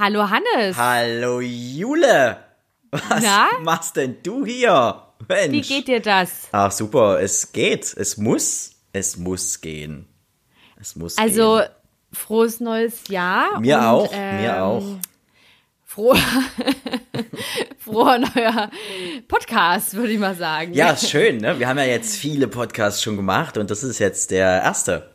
Hallo Hannes. Hallo Jule. Was Na? machst denn du hier? Mensch. Wie geht dir das? Ach super, es geht. Es muss. Es muss gehen. Es muss Also, gehen. frohes neues Jahr. Mir und, auch, ähm, mir auch. Froh, froher neuer Podcast, würde ich mal sagen. Ja, schön, ne? Wir haben ja jetzt viele Podcasts schon gemacht und das ist jetzt der erste.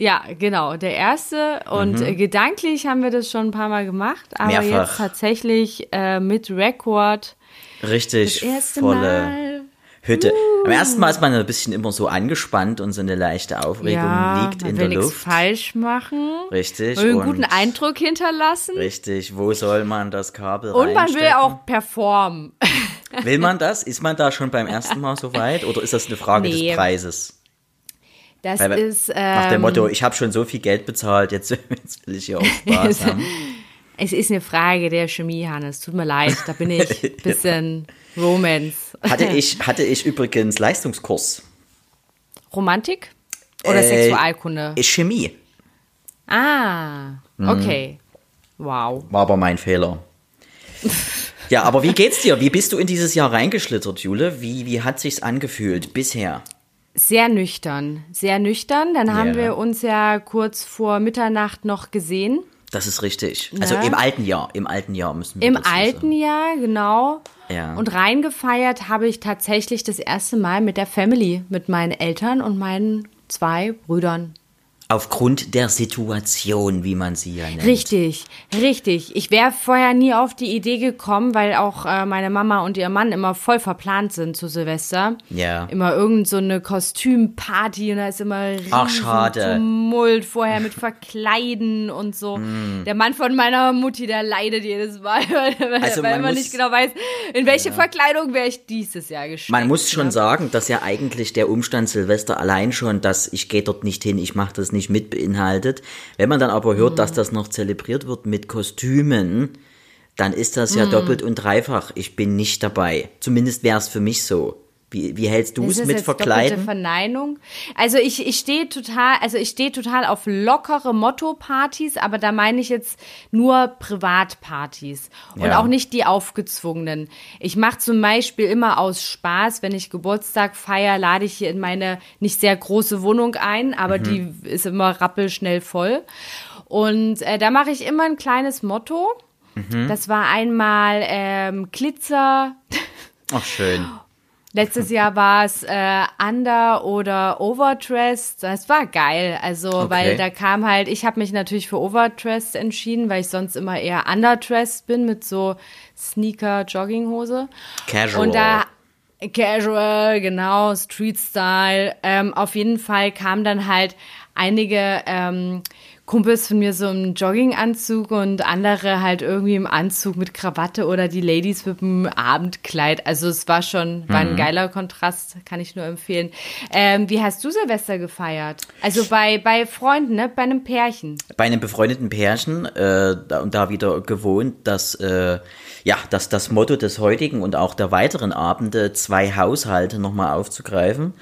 Ja, genau, der erste. Und äh, gedanklich haben wir das schon ein paar Mal gemacht, aber Mhm. Mehrfach. jetzt tatsächlich äh, mit Rekord. Richtig Das erste volle Mal. Hütte. Am ersten Mal ist man ein bisschen immer so angespannt und so eine leichte Aufregung Ja, liegt in der nichts Luft. falsch machen. Richtig. Will einen guten Eindruck hinterlassen. Richtig, wo soll man das Kabel Und man will auch performen. Will man das? Ist man da schon beim ersten Mal so weit? Oder ist das eine Frage Nee. des Preises? Das Weil, ist. Nach dem ähm, Motto, ich habe schon so viel Geld bezahlt, jetzt, jetzt will ich hier auch Spaß haben. Es ist eine Frage der Chemie, Hannes. Tut mir leid, da bin ich ein bisschen Romance. Hatte ich, hatte ich übrigens Leistungskurs. Romantik oder Äh, Sexualkunde? Chemie. Ah, Mhm. okay. Wow. War aber mein Fehler. Ja, aber wie geht's dir? Wie bist du in dieses Jahr reingeschlittert, Jule? Wie, wie hat sich's angefühlt bisher? Sehr nüchtern, sehr nüchtern. Dann haben Ja. wir uns ja kurz vor Mitternacht noch gesehen. Das ist richtig. Also Ja. im alten Jahr, im alten Jahr müssen wir Im alten. Jahr, genau. Ja. Und reingefeiert habe ich tatsächlich das erste Mal mit der Family, mit meinen Eltern und meinen zwei Brüdern. Aufgrund der Situation, wie man sie ja nennt. Richtig, richtig. Ich wäre vorher nie auf die Idee gekommen, weil auch äh, meine Mama und ihr Mann immer voll verplant sind zu Silvester. Ja. Immer irgend so eine Kostümparty und da ist immer Ach, schade. Tumult vorher mit Verkleiden und so. Mm. Der Mann von meiner Mutti, der leidet jedes Mal, weil, Also weil man man muss- nicht genau weiß, in welche Verkleidung wäre ich dieses Jahr gesteckt. Man muss schon ne? sagen, dass ja eigentlich der Umstand Silvester allein schon, dass ich gehe dort nicht hin, ich mache das nicht mit beinhaltet. Wenn man dann aber hört, Mhm. dass das noch zelebriert wird mit Kostümen, dann ist das Mhm. ja doppelt und dreifach. Ich bin nicht dabei. Zumindest wäre es für mich so. Wie, wie hältst du es mit Verkleiden? Verneinung? Also ich, ich stehe total, also ich stehe total auf lockere Motto-Partys, aber da meine ich jetzt nur Privatpartys und Ja. auch nicht die aufgezwungenen. Ich mache zum Beispiel immer aus Spaß, wenn ich Geburtstag feier, lade ich hier in meine nicht sehr große Wohnung ein, aber die ist immer rappelschnell voll. Und äh, da mache ich immer ein kleines Motto. Das war einmal ähm, Glitzer, Ach schön. Letztes Jahr war es äh, Under oder Overdressed. Das war geil. Also, Okay. weil da kam halt, ich habe mich natürlich für Overdressed entschieden, weil ich sonst immer eher Underdressed bin mit so Sneaker, Jogginghose. Casual. Und da Casual, genau, Street Style. Ähm, auf jeden Fall kamen dann halt einige ähm, Kumpels von mir so im Jogginganzug und andere halt irgendwie im Anzug mit Krawatte oder die Ladies mit dem Abendkleid. Also es war schon, war ein geiler Kontrast, kann ich nur empfehlen. Ähm, wie hast du Silvester gefeiert? Also bei, bei Freunden, ne? Bei einem Pärchen. bei einem befreundeten Pärchen äh, da, und da wieder gewohnt, dass äh, ja, dass das Motto des heutigen und auch der weiteren Abende zwei Haushalte nochmal aufzugreifen.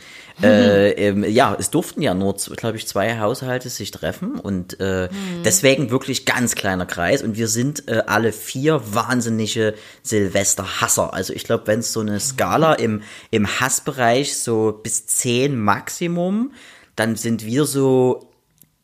Äh, ähm, ja, es durften ja nur, glaube ich, zwei Haushalte sich treffen und äh, deswegen wirklich ganz kleiner Kreis und wir sind äh, alle vier wahnsinnige Silvesterhasser. Also ich glaube, wenn es so eine Skala im, im Hassbereich so bis zehn Maximum, dann sind wir so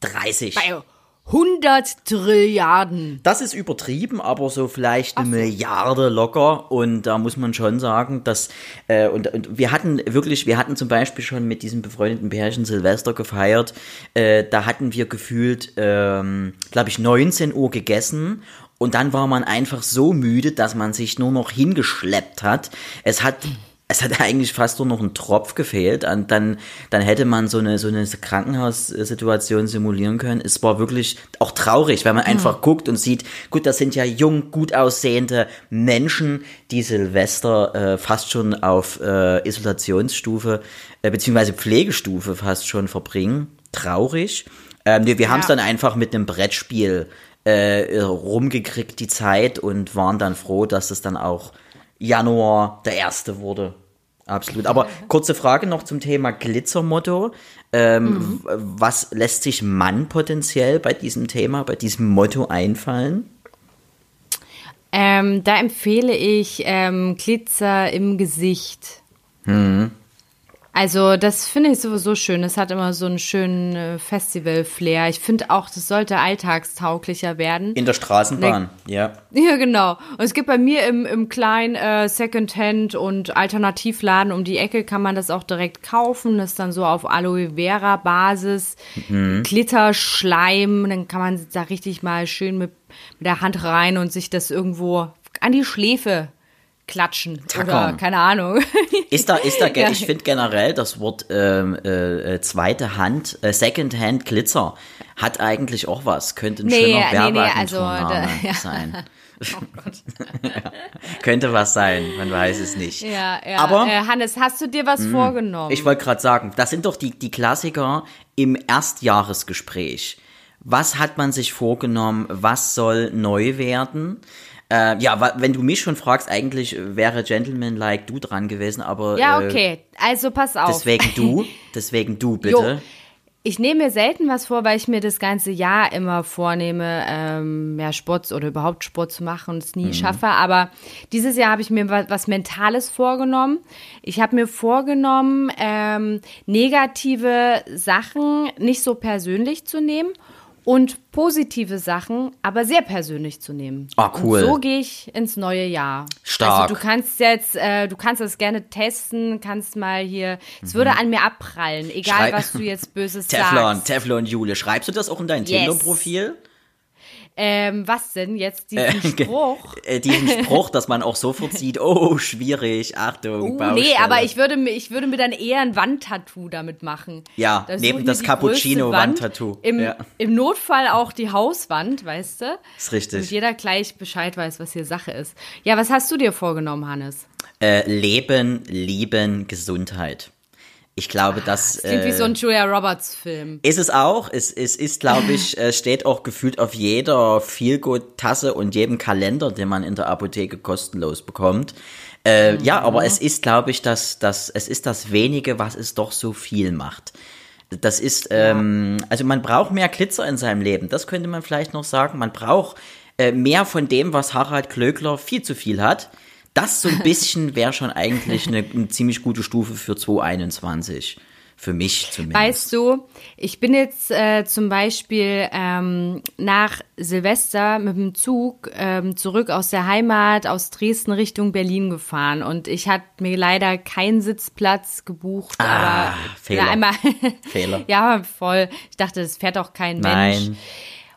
30. Bei 100 Trilliarden. Das ist übertrieben, aber so vielleicht eine Milliarde locker. Und da muss man schon sagen, dass äh, und, und wir hatten wirklich, wir hatten zum Beispiel schon mit diesem befreundeten Pärchen Silvester gefeiert. Äh, da hatten wir gefühlt, ähm, glaube ich, 19 Uhr gegessen. Und dann war man einfach so müde, dass man sich nur noch hingeschleppt hat. Es hat es hat eigentlich fast nur noch ein Tropf gefehlt. Und dann, dann hätte man so eine, so eine Krankenhaussituation simulieren können. Es war wirklich auch traurig, weil man einfach guckt und sieht, gut, das sind ja jung, gut aussehende Menschen, die Silvester äh, fast schon auf äh, Isolationsstufe, äh, beziehungsweise Pflegestufe fast schon verbringen. Traurig. Ähm, wir wir haben es dann einfach mit einem Brettspiel äh, rumgekriegt, die Zeit, und waren dann froh, dass es dann auch Januar der erste wurde. Absolut. Aber kurze Frage noch zum Thema Glitzermotto. Ähm, w- Was lässt sich Mann potenziell bei diesem Thema, bei diesem Motto einfallen? Ähm, da empfehle ich ähm, Glitzer im Gesicht. Mhm. Also das finde ich sowieso schön. Es hat immer so einen schönen äh, Festival-Flair. Ich finde auch, das sollte alltagstauglicher werden. In der Straßenbahn, ne ja. Ja, genau. Und es gibt bei mir im, im kleinen äh, Secondhand und Alternativladen um die Ecke kann man das auch direkt kaufen. Das ist dann so auf Aloe Vera Basis, mhm. Glitterschleim. Dann kann man da richtig mal schön mit, mit der Hand rein und sich das irgendwo an die Schläfe klatschen Tackern. oder keine Ahnung. Ist da, ist da, ja. ich finde generell das Wort ähm, äh, zweite Hand, äh, Second Hand Glitzer hat eigentlich auch was. Könnte ein nee, schöner nee, nee, also, sein. Oh ja. Könnte was sein, man weiß es nicht. Ja, ja. Aber äh, Hannes, hast du dir was mh, hm, vorgenommen? Ich wollte gerade sagen, das sind doch die, die Klassiker im Erstjahresgespräch. Was hat man sich vorgenommen? Was soll neu werden? Äh, ja, wenn du mich schon fragst, eigentlich wäre Gentleman Like du dran gewesen, aber. Ja, äh, okay. Also pass auf. Deswegen du. Deswegen du, bitte. Jo. Ich nehme mir selten was vor, weil ich mir das ganze Jahr immer vornehme, ähm, mehr Sport oder überhaupt Sport zu machen und es nie mhm. schaffe. Aber dieses Jahr habe ich mir was, was Mentales vorgenommen. Ich habe mir vorgenommen, ähm, negative Sachen nicht so persönlich zu nehmen und positive Sachen, aber sehr persönlich zu nehmen. Ah, cool. Und so gehe ich ins neue Jahr. Stark. Also du kannst jetzt, äh, du kannst das gerne testen, kannst mal hier, es mhm. würde an mir abprallen, egal Schrei was du jetzt Böses Teflon, sagst. Teflon, Jule. Schreibst du das auch in dein yes. Tinder-Profil? Ähm, was denn jetzt diesen äh, Spruch? Äh, diesen Spruch, dass man auch sofort sieht, oh, schwierig, Achtung, uh, Nee, aber ich würde, mir, ich würde mir dann eher ein Wandtattoo damit machen. Ja, das neben das Cappuccino-Wandtattoo. Im, ja. Im Notfall auch die Hauswand, weißt du? Ist richtig. Damit jeder gleich Bescheid weiß, was hier Sache ist. Ja, was hast du dir vorgenommen, Hannes? Äh, Leben, Lieben, Gesundheit. Ich glaube, dass. Das klingt äh, wie so ein Julia Roberts Film. Ist es auch. Es, es ist, glaube ich, äh, steht auch gefühlt auf jeder Feelgood-Tasse und jedem Kalender, den man in der Apotheke kostenlos bekommt. Äh, mhm. Ja, aber es ist, glaube ich, dass das, es ist das wenige, was es doch so viel macht. Das ist, ähm, also man braucht mehr Glitzer in seinem Leben. Das könnte man vielleicht noch sagen. Man braucht äh, mehr von dem, was Harald Klöckler viel zu viel hat. Das so ein bisschen wäre schon eigentlich eine, eine, ziemlich gute Stufe für 2021. Für mich zumindest. Weißt du, ich bin jetzt äh, zum Beispiel ähm, nach Silvester mit dem Zug ähm, zurück aus der Heimat aus Dresden Richtung Berlin gefahren und ich hatte mir leider keinen Sitzplatz gebucht. Ah, aber Fehler. Einmal Fehler. ja, voll. Ich dachte, das fährt auch kein Mensch.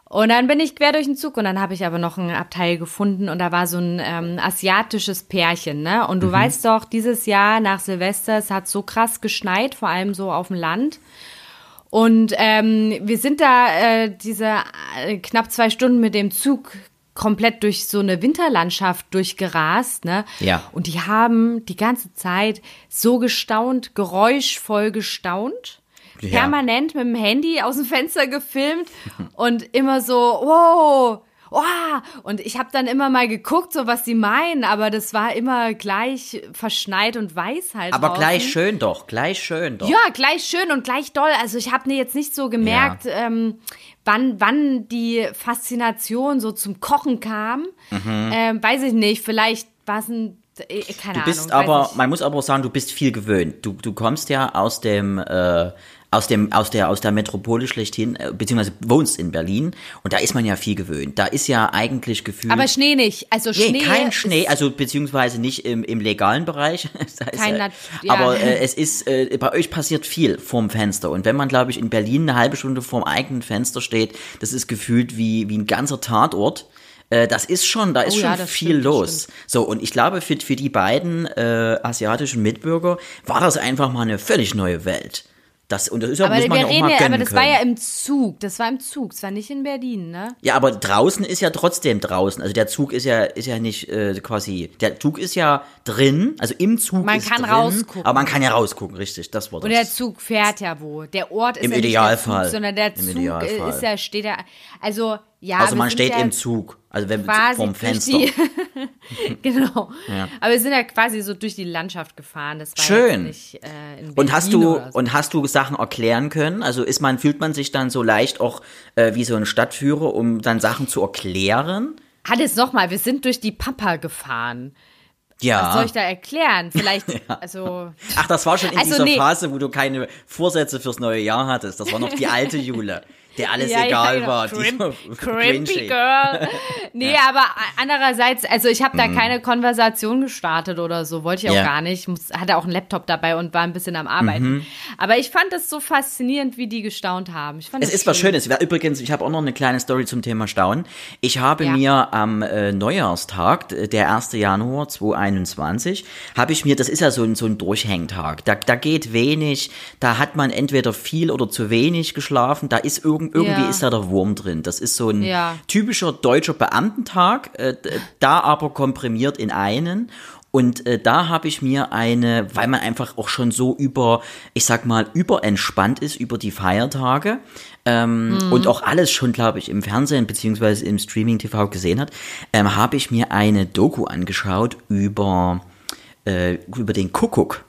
Und dann bin ich quer durch den Zug und dann habe ich aber noch ein Abteil gefunden und da war so ein ähm, asiatisches Pärchen, ne? Und du mhm. weißt doch, dieses Jahr nach Silvester, es hat so krass geschneit, vor allem so auf dem Land. Und ähm, wir sind da äh, diese äh, knapp zwei Stunden mit dem Zug komplett durch so eine Winterlandschaft durchgerast, ne? Ja. Und die haben die ganze Zeit so gestaunt, geräuschvoll gestaunt ja. permanent mit dem Handy aus dem Fenster gefilmt und immer so, wow, wow. Und ich habe dann immer mal geguckt, so was sie meinen, aber das war immer gleich verschneit und weiß halt. Aber draußen. gleich schön doch, gleich schön doch. Ja, gleich schön und gleich doll. Also ich habe mir jetzt nicht so gemerkt, ja. ähm, wann, wann die Faszination so zum Kochen kam. Mhm. Ähm, weiß ich nicht, vielleicht war es ein äh, keine du bist Ahnung, aber, man muss aber auch sagen, du bist viel gewöhnt. Du, du kommst ja aus dem äh, aus dem aus der aus der Metropole schlechthin äh, beziehungsweise wohnst in Berlin und da ist man ja viel gewöhnt. Da ist ja eigentlich gefühlt Aber Schnee nicht, also Schnee nee, kein Schnee, also beziehungsweise nicht im, im legalen Bereich. kein ja, ja. Aber äh, es ist äh, bei euch passiert viel vorm Fenster und wenn man glaube ich in Berlin eine halbe Stunde vorm eigenen Fenster steht, das ist gefühlt wie wie ein ganzer Tatort äh, das ist schon, da ist oh, schon ja, viel stimmt, los. So, und ich glaube, für, für die beiden äh, asiatischen Mitbürger war das einfach mal eine völlig neue Welt. Das, und das ist ja, aber muss man ja auch mal ja, Aber das können. war ja im Zug. Das war im Zug. Das war nicht in Berlin, ne? Ja, aber draußen ist ja trotzdem draußen. Also der Zug ist ja, ist ja nicht äh, quasi. Der Zug ist ja drin. Also im Zug man ist kann drin, rausgucken. Aber man kann ja rausgucken, richtig. Das war das. Und der Zug fährt ja wo. Der Ort ist Im ja Idealfall. nicht der Zug, sondern der Zug Idealfall. ist ja, steht ja. Also ja, also man steht ja im Zug, also wenn vom Fenster. Die, genau. Ja. Aber wir sind ja quasi so durch die Landschaft gefahren. Das war Schön. Nicht, äh, und hast du so. und hast du Sachen erklären können? Also ist man fühlt man sich dann so leicht auch äh, wie so ein Stadtführer, um dann Sachen zu erklären? Hannes, nochmal, wir sind durch die Pampa gefahren. Ja. Was soll ich da erklären? Vielleicht, also. Ach, das war schon in Also, dieser nee. Phase, wo du keine Vorsätze fürs neue Jahr hattest. Das war noch die alte Jule, der alles Ja, ja, egal genau. war. Crimp, Crimpy. Girl. Nee, aber andererseits, also ich habe da keine Konversation gestartet oder so, wollte ich auch Mhm. Ja. gar nicht. Muss, hatte auch einen Laptop dabei und war ein bisschen am Arbeiten. Mhm. Aber ich fand es so faszinierend, wie die gestaunt haben. Ich fand Es das ist was schön. Schönes. Ja, Übrigens, ich habe auch noch eine kleine Story zum Thema Staunen. Ich habe Ja. mir am äh, Neujahrstag, der 1. Januar 2021, habe ich mir, das ist ja so ein, so ein Durchhängtag. Da, da geht wenig, da hat man entweder viel oder zu wenig geschlafen, da ist irgend, irgendwie Ja. ist da der Wurm drin. Das ist so ein Ja. typischer deutscher Beamtentag, äh, da aber komprimiert in einen. Und äh, da habe ich mir eine, weil man einfach auch schon so über, ich sag mal, überentspannt ist über die Feiertage ähm, und auch alles schon, glaube ich, im Fernsehen beziehungsweise im Streaming-TV gesehen hat, ähm, habe ich mir eine Doku angeschaut über, äh, über den Kuckuck.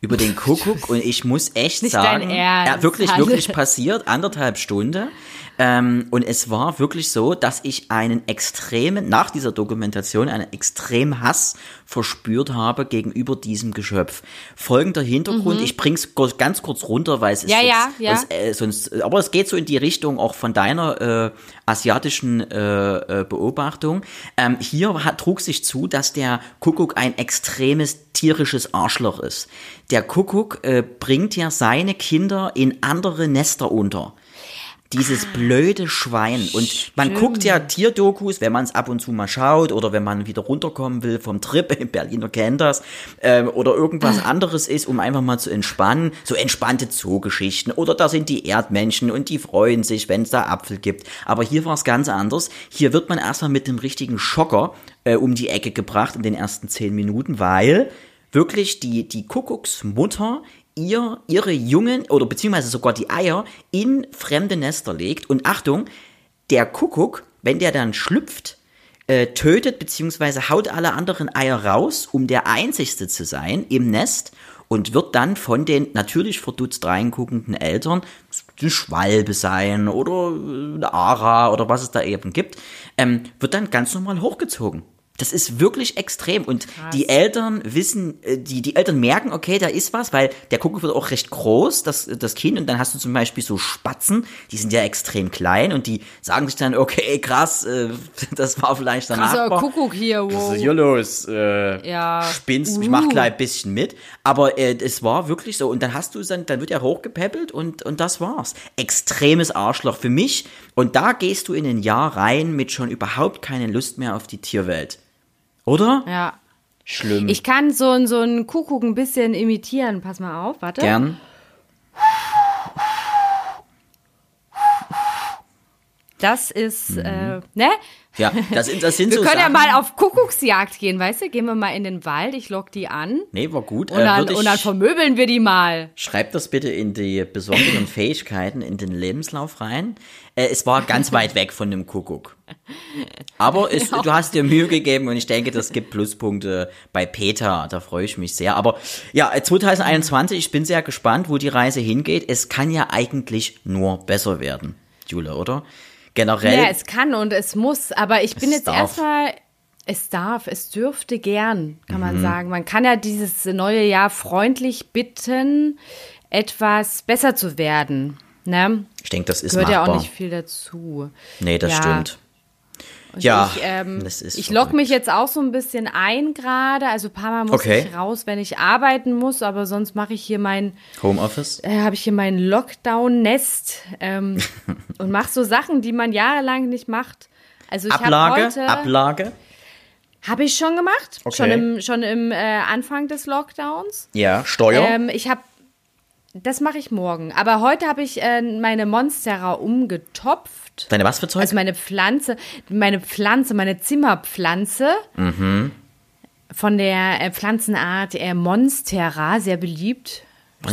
Über den Kuckuck und ich muss echt Nicht sagen, ja, wirklich, wirklich passiert, anderthalb Stunde. Ähm, und es war wirklich so, dass ich einen extremen, nach dieser Dokumentation, einen extremen Hass verspürt habe gegenüber diesem Geschöpf. Folgender Hintergrund, ich bring's ganz kurz runter, weil es ist Mhm. Ja, ja, jetzt, ja. es, äh, sonst, aber es geht so in die Richtung auch von deiner äh, asiatischen äh, äh, Beobachtung. Ähm, hier hat, trug sich zu, dass der Kuckuck ein extremes tierisches Arschloch ist. Der Kuckuck äh, bringt ja seine Kinder in andere Nester unter. Dieses blöde Schwein. Und man guckt ja Tierdokus, wenn man es ab und zu mal schaut oder wenn man wieder runterkommen will vom Trip, Berliner kennt das, ähm, oder irgendwas anderes ist, um einfach mal zu entspannen. So entspannte Zoogeschichten. Oder da sind die Erdmännchen und die freuen sich, wenn es da Apfel gibt. Aber hier war es ganz anders. Hier wird man erstmal mit dem richtigen Schocker äh, um die Ecke gebracht in den ersten zehn Minuten, weil wirklich die, die Kuckucksmutter ihr, ihre Jungen oder beziehungsweise sogar die Eier in fremde Nester legt. Und Achtung, der Kuckuck, wenn der dann schlüpft, äh, tötet beziehungsweise haut alle anderen Eier raus, um der einzigste zu sein im Nest und wird dann von den natürlich verdutzt reinguckenden Eltern eine Schwalbe sein oder eine Ara oder was es da eben gibt, ähm, wird dann ganz normal hochgezogen. Das ist wirklich extrem und die Eltern wissen, äh, die, die Eltern merken, okay, da ist was, weil der Kuckuck wird auch recht groß, das, das Kind, und dann hast du zum Beispiel so Spatzen, die sind ja extrem klein und die sagen sich dann, okay, krass, äh, das war vielleicht der Also Nachbar. Kuckuck hier, Was wow. ist hier los? Äh, Ja. Spinnst, ich Uh. mach gleich ein bisschen mit. Aber äh, es war wirklich so. Und dann hast du dann, dann wird er hochgepäppelt und, und das war's. Extremes Arschloch für mich. Und da gehst du in ein Jahr rein mit schon überhaupt keine Lust mehr auf die Tierwelt. Oder? Ja. Schlimm. Ich kann so, ein- so einen Kuckuck ein bisschen imitieren. Pass mal auf, warte. Gern. Das ist, äh, ne? Ja, das sind, das sind Wir Mhm. so können ja Sachen. mal auf Kuckucksjagd gehen, weißt du? Gehen wir mal in den Wald, ich lock die an. Nee, war gut. Und Äh, dann, ich, und dann vermöbeln wir die mal. Schreib das bitte in die besonderen Fähigkeiten in den Lebenslauf rein. Äh, es war ganz weit weg von dem Kuckuck. Aber es, du hast dir Mühe gegeben und ich denke, das gibt Pluspunkte bei Peter. Da freue ich mich sehr. Aber ja, äh, 2021, ich bin sehr gespannt, wo die Reise hingeht. Es kann ja eigentlich nur besser werden, Jule, oder? Generell. Ja, es kann und es muss, aber ich bin jetzt darf. erstmal, es darf, es dürfte gern, kann Mhm. man sagen. Man kann ja dieses neue Jahr freundlich bitten, etwas besser zu werden. Ne? ich denke, das ist Gehört ja machbar. auch nicht viel dazu. nee, das Ja. stimmt. Und Ja, ich, ähm, das ist ich lock verrückt. mich jetzt auch so ein bisschen ein gerade. Also ein paar Mal muss Okay. ich raus, wenn ich arbeiten muss, aber sonst mache ich hier mein, Homeoffice? äh, habe ich hier mein Lockdown-Nest ähm, und mache so Sachen, die man jahrelang nicht macht. Also ich habe Ablage? heute Ablage? habe ich schon gemacht, Okay. schon im schon im äh, Anfang des Lockdowns. Ja, Steuer? Ähm, ich habe das mache ich morgen, aber heute habe ich äh, meine Monstera umgetopft. Deine was für Zeug? Also meine Pflanze, meine Pflanze, meine Zimmerpflanze von der äh, Pflanzenart äh, Monstera, sehr beliebt.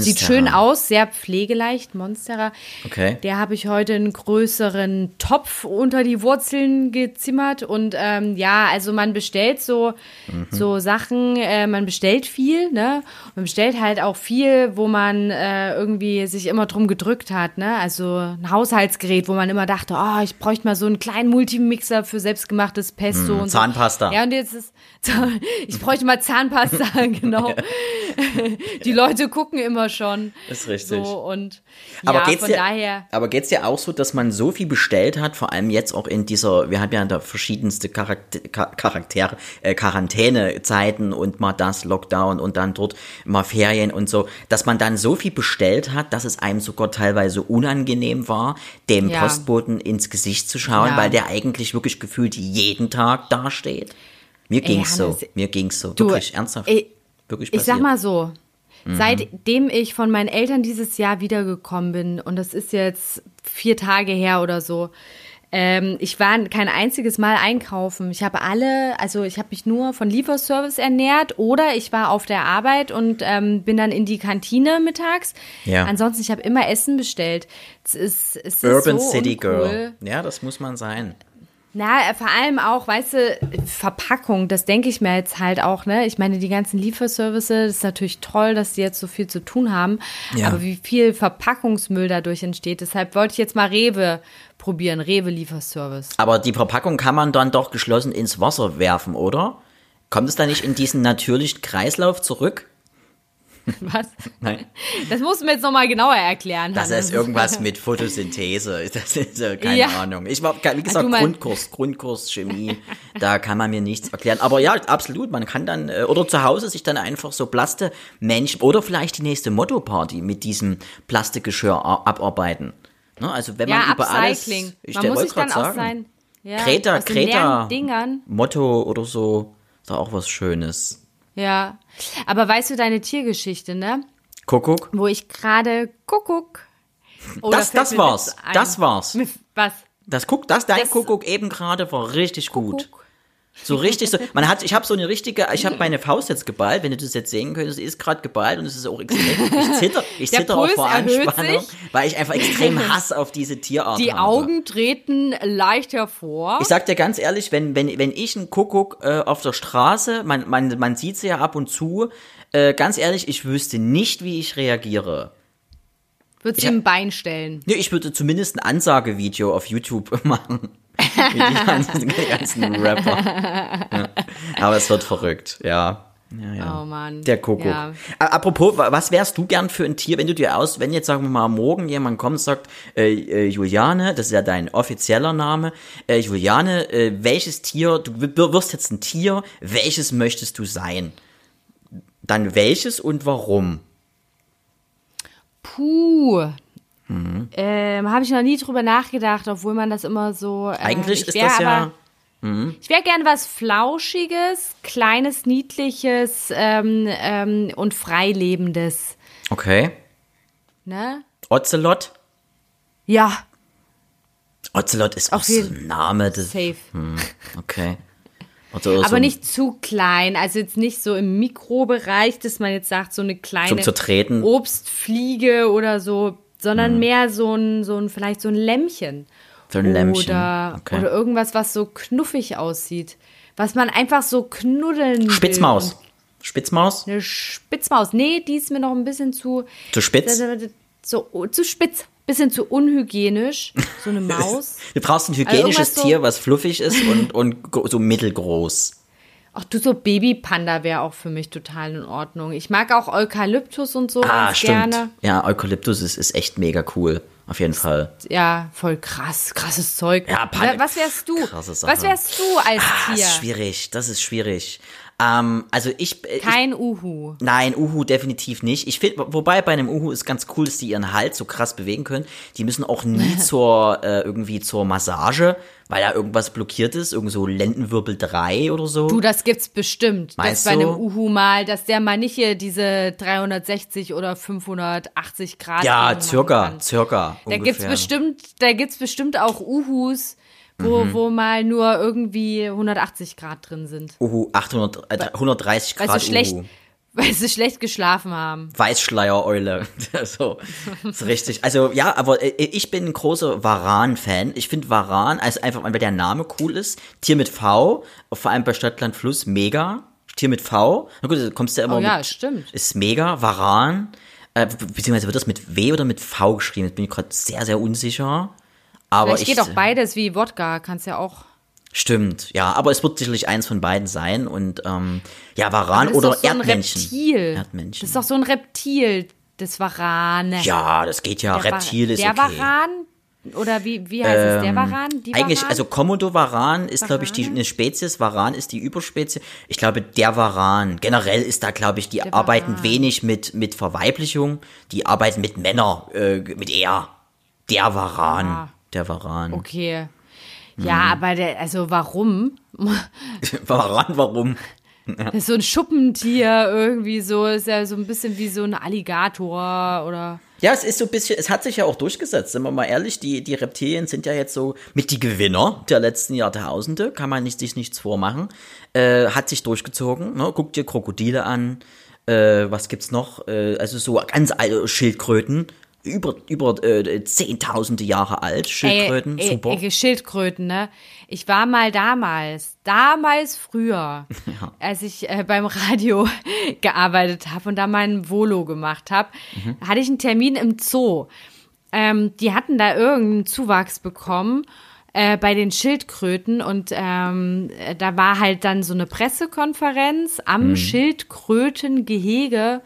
Sieht schön aus, sehr pflegeleicht, Monstera. Okay. Der habe ich heute einen größeren Topf unter die Wurzeln gezimmert. Und ähm, ja, also man bestellt so, Mhm. so Sachen, äh, man bestellt viel, ne? Und man bestellt halt auch viel, wo man äh, irgendwie sich immer drum gedrückt hat, ne? Also ein Haushaltsgerät, wo man immer dachte, oh, ich bräuchte mal so einen kleinen Multimixer für selbstgemachtes Pesto und so. Mhm. Zahnpasta. Ja, und jetzt ist, ich bräuchte mal Zahnpasta, genau. Die Leute gucken immer schon. Ist richtig. So und Aber ja, geht's von dir, daher. aber geht's dir auch so, dass man so viel bestellt hat, vor allem jetzt auch in dieser, wir haben ja da verschiedenste Charakter, Charaktere, äh, Quarantänezeiten und mal das Lockdown und dann dort mal Ferien und so, dass man dann so viel bestellt hat, dass es einem sogar teilweise unangenehm war, dem Ja. Postboten ins Gesicht zu schauen, Ja. weil der eigentlich wirklich gefühlt jeden Tag dasteht. Mir ging's so, Hannes, mir ging's so, du, wirklich ernsthaft. ich- wirklich Ich sag passiert. mal so, Mhm. seitdem ich von meinen Eltern dieses Jahr wiedergekommen bin, und das ist jetzt vier Tage her oder so, ähm, ich war kein einziges Mal einkaufen. Ich habe alle, also ich habe mich nur von Lieferservice ernährt oder ich war auf der Arbeit und ähm, bin dann in die Kantine mittags. Ja. Ansonsten, ich habe immer Essen bestellt. Es ist, es ist Urban so City uncool. Girl. Ja, das muss man sein. Na, vor allem auch, weißt du, Verpackung, das denke ich mir jetzt halt auch, ne? Ich meine, die ganzen Lieferservices, das ist natürlich toll, dass die jetzt so viel zu tun haben, Ja. aber wie viel Verpackungsmüll dadurch entsteht. Deshalb wollte ich jetzt mal Rewe probieren, Rewe Lieferservice. Aber die Verpackung kann man dann doch geschlossen ins Wasser werfen, oder? Kommt es da nicht in diesen natürlichen Kreislauf zurück? Was? Nein. Das musst du mir jetzt nochmal genauer erklären. Das ist irgendwas mit Photosynthese. Das ist keine Ja. Ahnung. Ich war, wie gesagt, Du mein- Grundkurs, Grundkurs Chemie. Da kann man mir nichts erklären. Aber ja, absolut. Man kann dann, äh, oder zu Hause sich dann einfach so Plaste-Mensch, oder vielleicht die nächste Motto-Party mit diesem Plastikgeschirr abarbeiten. Ne? Also wenn Ja, man über alles, Upcycling. ich Man muss sich dann grad auch sagen, sein. Ja, Kreta, Kreta, Dingern. Motto oder so, ist doch auch was Schönes. Ja. Aber weißt du deine Tiergeschichte, ne? Kuckuck. Wo ich gerade Kuckuck. Oh, Das- da das war's. Das war's. Was? Das guck, das dein Das- Kuckuck eben gerade war richtig gut. So richtig so. Man hat, ich habe so eine richtige, ich habe meine Faust jetzt geballt, wenn du das jetzt sehen könntest, sie ist gerade geballt und es ist auch extrem. Ich zitter, ich Der zitter auch Puls vor erhöht Anspannung, sich. weil ich einfach extrem Hass auf diese Tierart Die habe. Augen treten leicht hervor. Ich sag dir ganz ehrlich, wenn, wenn, wenn ich einen Kuckuck äh, auf der Straße, man, man, man sieht sie ja ab und zu, äh, ganz ehrlich, ich wüsste nicht, wie ich reagiere. Wird sie Ich- im Bein stellen. Nee, ich würde zumindest ein Ansagevideo auf YouTube machen. Wie die ganzen, die ganzen Rapper. Ja. Aber es wird verrückt, ja. ja, ja. Oh Mann. Der Kuckuck. Ja. Apropos, wa- was wärst du gern für ein Tier, wenn du dir aus, wenn jetzt sagen wir mal morgen jemand kommt und sagt, äh, äh, Juliane, das ist ja dein offizieller Name, äh, Juliane, äh, welches Tier, du wirst jetzt ein Tier, welches möchtest du sein? Dann welches und warum? Puh. Mhm. Ähm, Habe ich noch nie drüber nachgedacht, obwohl man das immer so. Äh, Eigentlich ich ist das ja. aber- Ich wäre gern was Flauschiges, Kleines, Niedliches ähm, ähm, und Freilebendes. Okay. Ne? Ocelot? Ja, Ocelot ist auch Auf so ein Name. Das, safe. okay. Oder, oder so Aber nicht zu klein, also jetzt nicht so im Mikrobereich, dass man jetzt sagt, so eine kleine. Obstfliege oder so, Mhm. sondern mehr so ein, so ein, vielleicht so ein Lämmchen. So ein Lämmchen. Oder, Okay. oder irgendwas, was so knuffig aussieht. Was man einfach so knuddeln will. Spitzmaus. Spitzmaus? Eine Spitzmaus. Nee, die ist mir noch ein bisschen zu. Zu spitz? So, zu spitz. Bisschen zu unhygienisch. So eine Maus. Du brauchst ein hygienisches Also irgendwas so- Tier, was fluffig ist und, und so mittelgroß. Ach du, so Babypanda wäre auch für mich total in Ordnung. Ich mag auch Eukalyptus und so Ah, ganz stimmt. gerne. Ja, Eukalyptus ist, ist echt mega cool. Auf jeden Fall. Ja, voll krass, krasses Zeug. Ja, Pan- was wärst du? Was wärst du als Ah, Tier? ist schwierig. Das ist schwierig. Ähm, also ich, äh, ich Kein Uhu. Nein, Uhu definitiv nicht. Ich finde, wobei bei einem Uhu ist ganz cool, dass die ihren Hals so krass bewegen können. Die müssen auch nie zur äh, irgendwie zur Massage, weil da irgendwas blockiert ist, irgend so Lendenwirbel 3 oder so. Du, das gibt's bestimmt. Meinst dass bei einem Uhu mal, dass der mal nicht hier diese 360 oder 580 Grad. ja, circa, circa. Da gibt's ungefähr. bestimmt, da gibt's bestimmt auch Uhus, wo, Mhm. wo mal nur irgendwie 180 Grad drin sind. Uhu 800, äh, 130 Weil Grad so schlecht, Uhu. Weil sie schlecht geschlafen haben. Weißschleiereule. so, ist richtig. Also ja, aber äh, ich bin ein großer Varan-Fan. Ich finde Varan, also einfach, weil der Name cool ist. Tier mit V, vor allem bei Stadtland Fluss, mega. Tier mit V. Na gut, da kommst du ja immer Oh ja, mit, stimmt. Ist mega. Varan. Äh, be- beziehungsweise wird das mit W oder mit V geschrieben? Jetzt bin ich gerade sehr, sehr unsicher. Aber Vielleicht ich, geht auch beides wie Wodka, kannst ja auch. Stimmt, ja, aber es wird sicherlich eins von beiden sein und ähm, ja, Varan oder so Erdmännchen. Reptil. Erdmännchen. Das ist doch so ein Reptil, das Varane. ja, das geht ja. Der Var- Reptil ist Der okay. Ähm, Varan? Oder wie, wie heißt es? Der Varan? Die Eigentlich, Varan? also Komodo Varan ist, glaube ich, die eine Spezies, Varan ist die Überspezies. Ich glaube, der Varan, generell ist da, glaube ich, die Der arbeiten Varan. wenig mit, mit Verweiblichung, die arbeiten mit Männer, äh, mit er. Der Varan. Ah. Der Varan. Okay. Ja, Mhm. aber der, also warum? Varan, warum? Das ist so ein Schuppentier irgendwie so, ist ja so ein bisschen wie so ein Alligator oder. Ja, es ist so ein bisschen, es hat sich ja auch durchgesetzt, sind wir mal ehrlich, die, die Reptilien sind ja jetzt so mit die Gewinner der letzten Jahrtausende, kann man nicht, sich nichts vormachen, äh, hat sich durchgezogen, ne? guck dir Krokodile an, äh, was gibt's noch, äh, also so ganz alte Schildkröten, über, über äh, zehntausende Jahre alt, Schildkröten, ey, super. Ey, Schildkröten, ne? Ich war mal damals, damals früher, als ich äh, beim Radio gearbeitet habe und da meinen Volo gemacht habe, Mhm. hatte ich einen Termin im Zoo. Ähm, die hatten da irgendeinen Zuwachs bekommen äh, bei den Schildkröten und ähm, äh, da war halt dann so eine Pressekonferenz am Mhm. Schildkrötengehege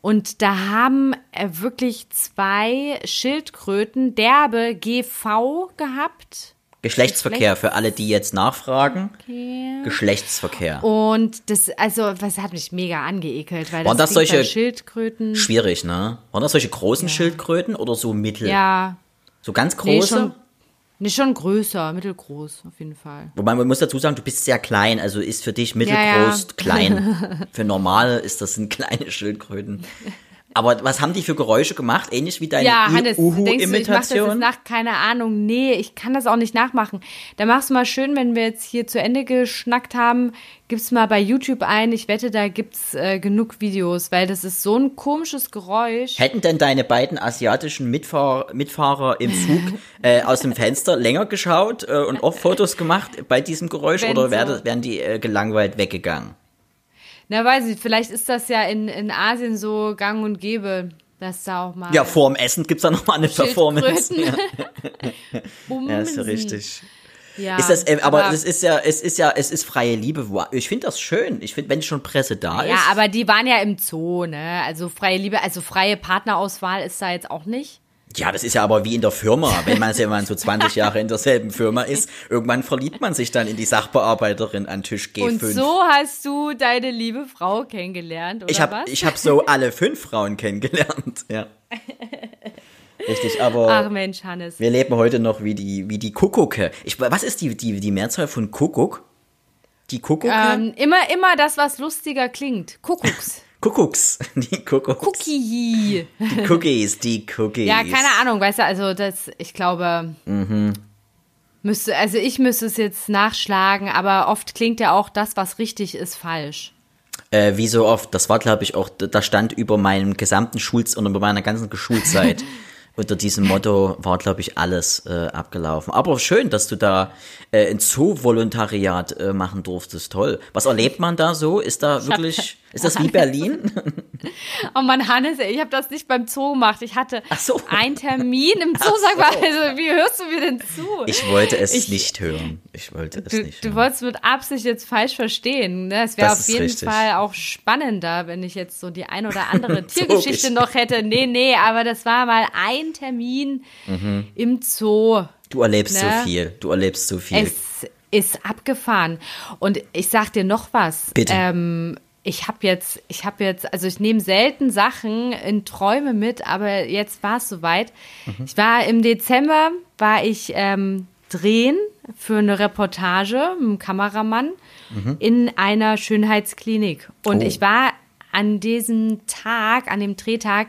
und da haben äh, wirklich zwei Schildkröten derbe GV gehabt. Geschlechtsverkehr für alle, die jetzt nachfragen. Geschlechtsverkehr. Und das, also, was hat mich mega angeekelt, weil Waren das, das solche- Schildkröten. Schwierig, ne? Waren das solche großen Schildkröten oder so mittel? Ja, So ganz nee, große? schon, nee, schon größer, mittelgroß, auf jeden Fall. Wobei man muss dazu sagen, du bist sehr klein, also ist für dich mittelgroß Ja, ja. klein. für normal ist das sind kleine Schildkröten. Aber was haben die für Geräusche gemacht? Ähnlich wie deine Ja, Hannes, denkst du, ich mache das jetzt nach? Keine Ahnung. Nee, ich kann das auch nicht nachmachen. Da machst du mal schön, wenn wir jetzt hier zu Ende geschnackt haben, gib's mal bei YouTube ein. Ich wette, da gibt's äh, genug Videos, weil das ist so ein komisches Geräusch. Hätten denn deine beiden asiatischen Mitfahr Mitfahrer im Zug äh, aus dem Fenster länger geschaut äh, und auch Fotos gemacht bei diesem Geräusch Wenn oder wär, so. wären die äh, gelangweilt weggegangen? Na, weiß ich, vielleicht ist das ja in, in Asien so gang und gäbe, dass da auch mal. Ja, vorm Essen gibt's da noch mal eine Performance. Ja, ja, ist ja richtig. Ja, Ist das, äh, aber es ist ja, es ist ja, es ist freie Liebe. Ich finde das schön. Ich finde, wenn schon Presse da ist. Ja, aber die waren ja im Zoo, ne? Also freie Liebe, also freie Partnerauswahl ist da jetzt auch nicht. Ja, das ist ja aber wie in der Firma. Wenn man, wenn man so 20 Jahre in derselben Firma ist, irgendwann verliebt man sich dann in die Sachbearbeiterin an Tisch G5. Und so hast du deine liebe Frau kennengelernt, oder ich habe was? ich hab so alle fünf Frauen kennengelernt. Ja. Richtig, aber Ach Mensch, Hannes. wir leben heute noch wie die, wie die Kuckucke. Ich, was ist die, die, die Mehrzahl von Kuckuck? Die Kuckucke? Ähm, immer, immer das, was lustiger klingt. Kuckucks. Kuckucks. Die Kuckucks. Cookie. Die Cookies, die Cookies. Ja, keine Ahnung, weißt du, also das, ich glaube, Mhm. müsste, also ich müsste es jetzt nachschlagen, aber oft klingt ja auch das, was richtig ist, falsch. Äh, wie so oft, das war, glaube ich, auch, da stand über meinem gesamten Schulz und über meiner ganzen Schulzeit. Unter diesem Motto war, glaube ich, alles äh, abgelaufen. Aber schön, dass du da äh, ein Zoo-Volontariat äh, machen durftest. Toll. Was erlebt man da so? Ist da wirklich, ist das wie Berlin? Oh Mann, Hannes, ey, ich habe das nicht beim Zoo gemacht. Ich hatte so. einen Termin im Zoo. Sag mal, so. also, wie hörst du mir denn zu? Ich wollte es Ich- nicht hören. Ich wollte es Du, nicht du hören. wolltest mit Absicht jetzt falsch verstehen. Ne? Es wäre auf jeden richtig. Fall auch spannender, wenn ich jetzt so die ein oder andere Tiergeschichte ich- noch hätte. Nee, nee, aber das war mal ein Termin Mhm. im Zoo. Du erlebst Ne? so viel. Du erlebst so viel. Es ist abgefahren. Und ich sag dir noch was. Bitte. Ähm, ich habe jetzt, ich habe jetzt, also ich nehme selten Sachen in Träume mit, aber jetzt war es soweit. Mhm. Ich war im Dezember, war ich ähm, drehen für eine Reportage mit einem Kameramann in einer Schönheitsklinik. Und Oh. ich war an diesem Tag, an dem Drehtag,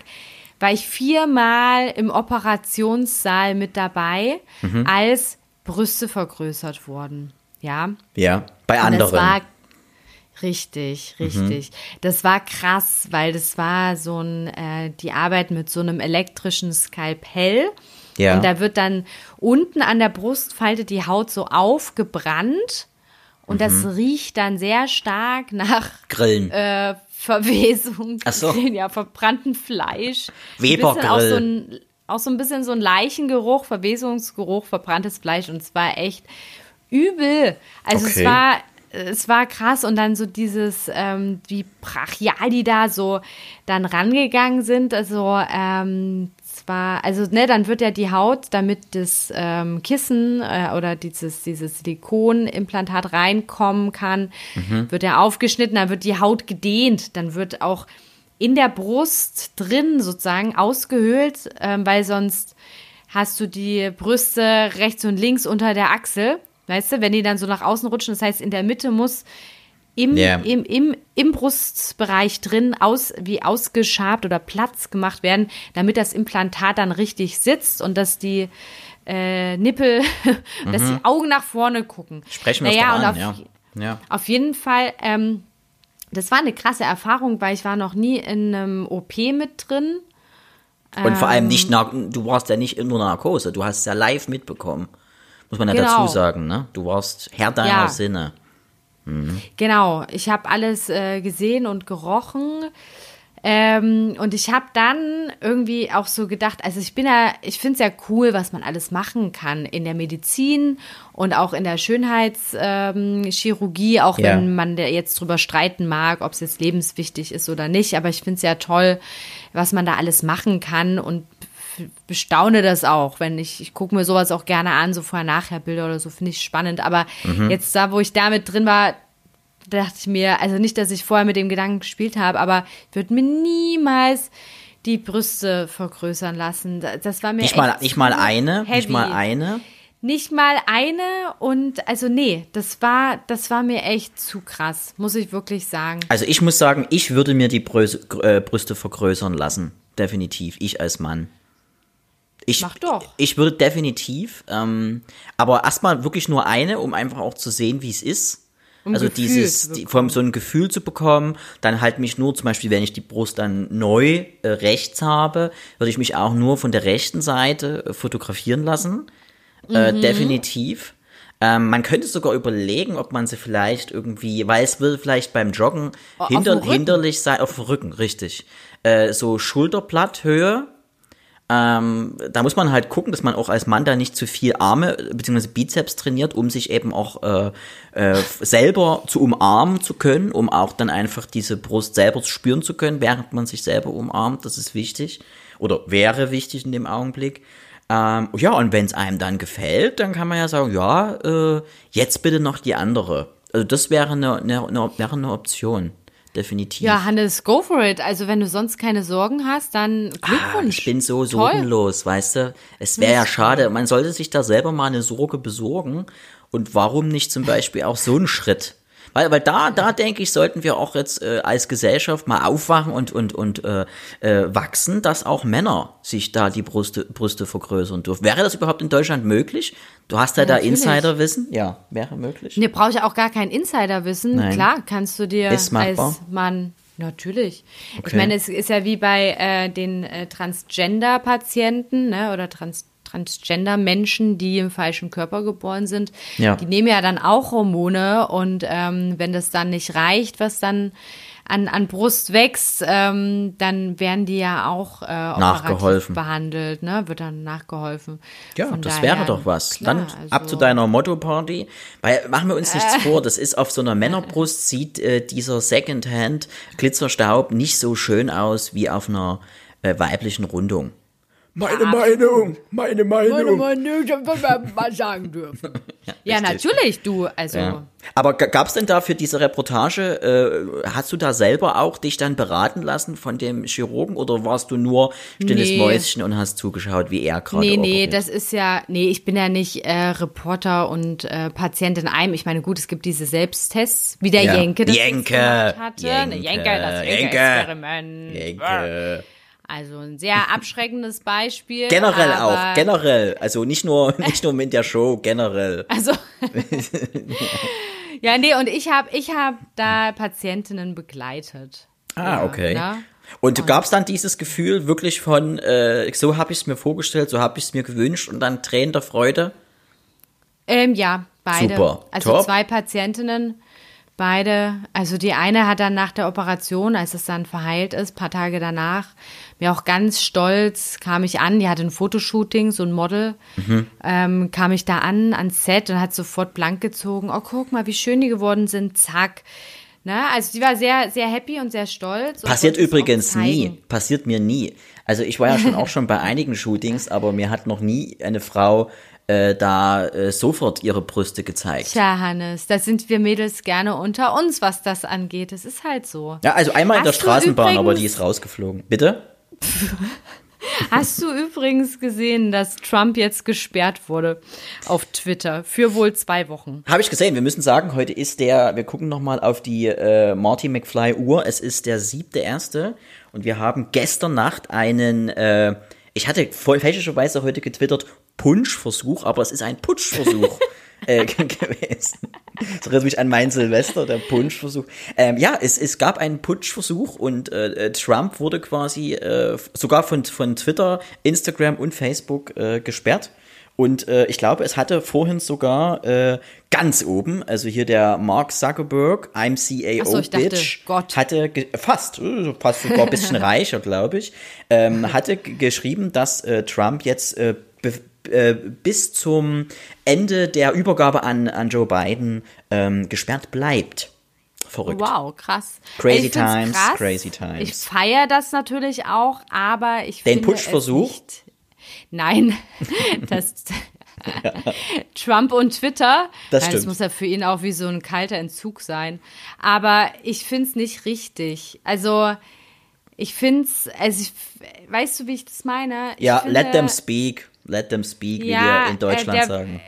war ich viermal im Operationssaal mit dabei, als Brüste vergrößert wurden. Ja. ja, bei Und anderen. Richtig, richtig. Mhm. Das war krass, weil das war so ein, äh, die Arbeit mit so einem elektrischen Skalpell. Ja. Und da wird dann unten an der Brustfalte die Haut so aufgebrannt. Und mhm. das riecht dann sehr stark nach Grillen. Äh, Verwesung. Ach so. Ja, verbrannten Fleisch. Webergrill. Auch so ein, auch so ein bisschen so ein Leichengeruch, Verwesungsgeruch, verbranntes Fleisch. Und es war echt übel. Also okay. es war es war krass und dann so dieses, ähm, wie brachial die da so dann rangegangen sind. Also ähm, zwar, also ne, dann wird ja die Haut, damit das ähm, Kissen äh, oder dieses, dieses Silikonimplantat reinkommen kann, mhm. wird ja aufgeschnitten, dann wird die Haut gedehnt, dann wird auch in der Brust drin sozusagen ausgehöhlt, ähm, weil sonst hast du die Brüste rechts und links unter der Achsel. Weißt du, wenn die dann so nach außen rutschen, das heißt, in der Mitte muss im, yeah. im, im, im Brustbereich drin aus, wie ausgeschabt oder Platz gemacht werden, damit das Implantat dann richtig sitzt und dass die äh, Nippel, mhm. dass die mhm. Augen nach vorne gucken. Sprechen wir naja, und an, auf, ja. ja. auf jeden Fall, ähm, das war eine krasse Erfahrung, weil ich war noch nie in einem OP mit drin. Und vor allem nicht, ähm, du warst ja nicht in nur Narkose, du hast es ja live mitbekommen. Muss man ja genau. dazu sagen, ne? Du warst Herr deiner ja. Sinne. Mhm. Genau, ich habe alles äh, gesehen und gerochen. Ähm, und ich habe dann irgendwie auch so gedacht, also ich bin ja, ich finde es ja cool, was man alles machen kann in der Medizin und auch in der Schönheitschirurgie, ähm, auch ja. wenn man da jetzt drüber streiten mag, ob es jetzt lebenswichtig ist oder nicht. Aber ich finde es ja toll, was man da alles machen kann und bestaune das auch, wenn ich, ich gucke mir sowas auch gerne an, so vorher-nachher-Bilder oder so, finde ich spannend. Aber mhm. jetzt da, wo ich damit drin war, dachte ich mir, also nicht, dass ich vorher mit dem Gedanken gespielt habe, aber ich würde mir niemals die Brüste vergrößern lassen. Das war mir nicht mal nicht mal eine, heavy. nicht mal eine. Nicht mal eine und also nee, das war das war mir echt zu krass, muss ich wirklich sagen. Also ich muss sagen, ich würde mir die Brüste, äh, Brüste vergrößern lassen, definitiv, ich als Mann. Ich, Mach doch. Ich würde definitiv, ähm, aber erstmal wirklich nur eine, um einfach auch zu sehen, wie es ist. Um also Gefühl dieses, die, vom, so ein Gefühl zu bekommen, dann halt mich nur, zum Beispiel, wenn ich die Brust dann neu äh, rechts habe, würde ich mich auch nur von der rechten Seite äh, fotografieren lassen. Äh, mhm. definitiv. Ähm, man könnte sogar überlegen, ob man sie vielleicht irgendwie, weil es will vielleicht beim Joggen oh, hinter, hinderlich sein, auf dem Rücken, richtig. Äh, so Schulterblatthöhe, ähm, da muss man halt gucken, dass man auch als Mann da nicht zu viel Arme bzw. Bizeps trainiert, um sich eben auch äh, äh, selber zu umarmen zu können, um auch dann einfach diese Brust selber spüren zu können, während man sich selber umarmt. Das ist wichtig oder wäre wichtig in dem Augenblick. Ähm, ja, und wenn es einem dann gefällt, dann kann man ja sagen, ja, äh, jetzt bitte noch die andere. Also das wäre eine, eine, eine, wäre eine Option definitiv. Ja, Hannes, go for it. Also wenn du sonst keine Sorgen hast, dann ah, Glückwunsch. Ah, ich bin so sorgenlos, weißt du. Es wäre ja schade, man sollte sich da selber mal eine Sorge besorgen. Und warum nicht zum Beispiel auch so einen Schritt? Weil, weil da, da denke ich, sollten wir auch jetzt äh, als Gesellschaft mal aufwachen und, und, und äh, äh, wachsen, dass auch Männer sich da die Brüste, Brüste vergrößern dürfen. Wäre das überhaupt in Deutschland möglich? Du hast ja, ja da Insiderwissen? Ja, wäre möglich. Ne, brauche ich auch gar kein Insiderwissen. Nein. Klar, kannst du dir als Mann Natürlich. Okay. Ich meine, es ist ja wie bei äh, den äh, Transgender-Patienten ne, oder Trans Transgender-Menschen, die im falschen Körper geboren sind, ja. die nehmen ja dann auch Hormone und ähm, wenn das dann nicht reicht, was dann an, an Brust wächst, ähm, dann werden die ja auch äh, nachgeholfen behandelt, ne? Wird dann nachgeholfen. Ja, Von das wäre doch was. Klar, dann also, ab zu deiner Motto-Party. Weil machen wir uns nichts äh, vor, das ist auf so einer Männerbrust sieht äh, dieser Secondhand Glitzerstaub nicht so schön aus wie auf einer äh, weiblichen Rundung. Meine Meinung, meine Meinung. Meine Meinung, das wir mal sagen dürfen. ja, ja natürlich, du, also. Ja. Aber gab es denn da für diese Reportage, äh, hast du da selber auch dich dann beraten lassen von dem Chirurgen oder warst du nur stilles nee. Mäuschen und hast zugeschaut, wie er gerade Nee, nee, operiert? das ist ja, nee, ich bin ja nicht äh, Reporter und äh, Patient in einem. Ich meine, gut, es gibt diese Selbsttests, wie der ja. Jenke das Jenke. hatte. Jenke. Jenke, das Jenke-Experiment. Jenke. Jenke. Also ein sehr abschreckendes Beispiel. Generell auch, generell. Also nicht nur, nicht nur mit der Show, generell. Also. Ja, nee, und ich habe ich hab da Patientinnen begleitet. Ah, okay. Ja, Und gab es dann dieses Gefühl wirklich von, äh, so habe ich es mir vorgestellt, so habe ich es mir gewünscht und dann Tränen der Freude? Ähm, ja, beide. Super, Also top. zwei Patientinnen, beide. Also die eine hat dann nach der Operation, als es dann verheilt ist, paar Tage danach, mir auch ganz stolz kam ich an. Die hatte ein Fotoshooting, so ein Model. Mhm. Ähm, kam ich da an, ans Set und hat sofort blank gezogen. Oh, guck mal, wie schön die geworden sind. Zack. Ne? Also die war sehr, sehr happy und sehr stolz. Passiert übrigens nie. Passiert mir nie. Also ich war ja schon auch schon bei einigen Shootings, aber mir hat noch nie eine Frau äh, da äh, sofort ihre Brüste gezeigt. Tja, Hannes, da sind wir Mädels gerne unter uns, was das angeht. Es ist halt so. Ja, also einmal in der Hast Straßenbahn, aber die ist rausgeflogen. Bitte? Hast du übrigens gesehen, dass Trump jetzt gesperrt wurde auf Twitter für wohl zwei Wochen? Habe ich gesehen. Wir müssen sagen, heute ist der, wir gucken nochmal auf die äh, Marty McFly Uhr. Es ist der siebte erste und wir haben gestern Nacht einen, äh, ich hatte voll fälschlicherweise heute getwittert, Punschversuch, aber es ist ein Putschversuch äh, gewesen. Das erinnert mich an mein Silvester, der Punschversuch. Ähm, ja, es, es gab einen Putschversuch und äh, äh, Trump wurde quasi äh, sogar von, von Twitter, Instagram und Facebook äh, gesperrt. Und äh, ich glaube, es hatte vorhin sogar äh, ganz oben, also hier der Mark Zuckerberg, I'm CAO so, ich dachte, Bitch, Gott. hatte fast, äh, fast sogar ein bisschen reicher, glaube ich, ähm, hatte geschrieben, dass äh, Trump jetzt äh, bis zum Ende der Übergabe an, an Joe Biden ähm, gesperrt bleibt. Verrückt. Wow, krass. Crazy find's times, krass. crazy times. Ich feiere das natürlich auch, aber ich Den finde Putschversuch? es nicht. Nein, das Trump und Twitter. Das Nein, stimmt. muss ja für ihn auch wie so ein kalter Entzug sein. Aber ich finde es nicht richtig. Also ich finde es, also ich, weißt du, wie ich das meine? Ich Ja, finde, let them speak, let them speak, wie Ja, wir in Deutschland äh, der- sagen.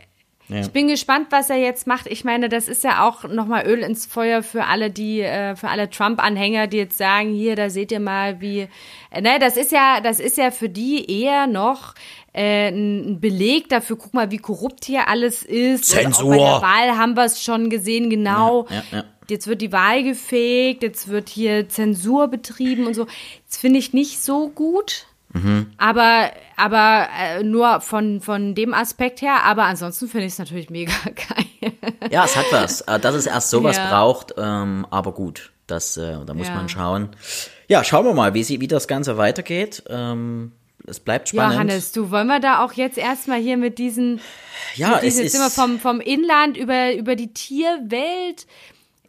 Ich bin gespannt, was er jetzt macht. Ich meine, das ist ja auch nochmal Öl ins Feuer für alle, die, äh, für alle Trump-Anhänger, die jetzt sagen, hier, da seht ihr mal, wie, äh, ne, das ist ja, das ist ja für die eher noch äh, ein Beleg dafür, guck mal, wie korrupt hier alles ist. Und Zensur. Auch bei der Wahl haben wir es schon gesehen, genau. Ja, ja, ja. Jetzt wird die Wahl gefegt, jetzt wird hier Zensur betrieben und so. Das finde ich nicht so gut. Mhm. Aber, aber äh, nur von, von dem Aspekt her, aber ansonsten finde ich es natürlich mega geil. Ja, es hat was. Äh, Dass es erst sowas Ja. braucht, ähm, aber gut. Das, äh, da muss Ja. man schauen. Ja, schauen wir mal, wie, sie, wie das Ganze weitergeht. Ähm, es bleibt spannend. Ja, Hannes, du wollen wir da auch jetzt erstmal hier mit diesen, ja, mit es diesen immer ist. vom, vom Inland über, über die Tierwelt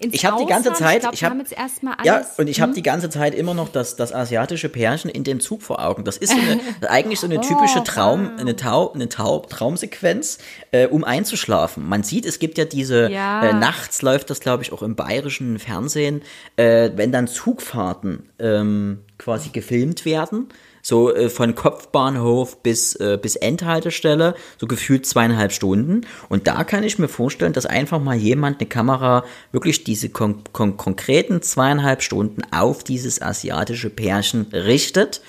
ins Ich habe die ganze. Zeit, ich, glaub, ich haben jetzt erstmal ja, alles. und ich habe die ganze Zeit immer noch das, das asiatische Pärchen in dem Zug vor Augen. Das ist so eine, eigentlich so eine typische Oh, Traum, eine, Tau, eine Tau, Traumsequenz, äh, um einzuschlafen. Man sieht, es gibt ja diese Ja. äh, nachts läuft das, glaube ich, auch im bayerischen Fernsehen, äh, wenn dann Zugfahrten ähm, quasi gefilmt werden. So äh, von Kopfbahnhof bis, äh, bis Endhaltestelle, so gefühlt zweieinhalb Stunden. Und da kann ich mir vorstellen, dass einfach mal jemand eine Kamera wirklich diese kon kon konkreten zweieinhalb Stunden auf dieses asiatische Pärchen richtet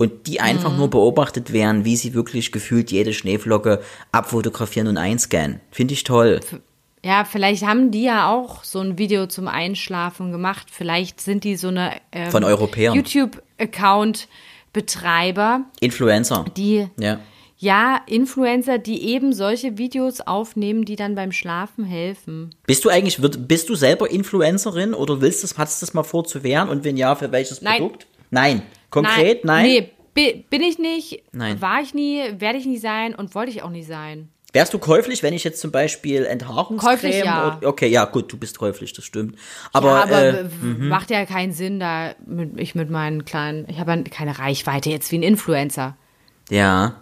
und die einfach nur beobachtet werden, wie sie wirklich gefühlt jede Schneeflocke abfotografieren und einscannen. Finde ich toll. Ja, vielleicht haben die ja auch so ein Video zum Einschlafen gemacht. Vielleicht sind die so eine ähm, Von Europäern. YouTube-Account-Betreiber, Influencer. die Ja. ja Influencer, die eben solche Videos aufnehmen, die dann beim Schlafen helfen. Bist du eigentlich, wird- bist du selber Influencerin oder willst du, hast du das mal vor zu werden und wenn ja, für welches Nein. Produkt? Nein. Konkret? Nein? Nee, bi- bin ich nicht, Nein. war ich nie, werde ich nie sein und wollte ich auch nie sein. Wärst du käuflich, wenn ich jetzt zum Beispiel Enthaarungscreme? Käuflich, ja. oder- Okay, ja, gut, du bist käuflich, das stimmt. Aber, ja, aber äh, w- macht ja keinen Sinn, da mit, ich mit meinen kleinen, ich habe ja keine Reichweite jetzt wie ein Influencer. ja.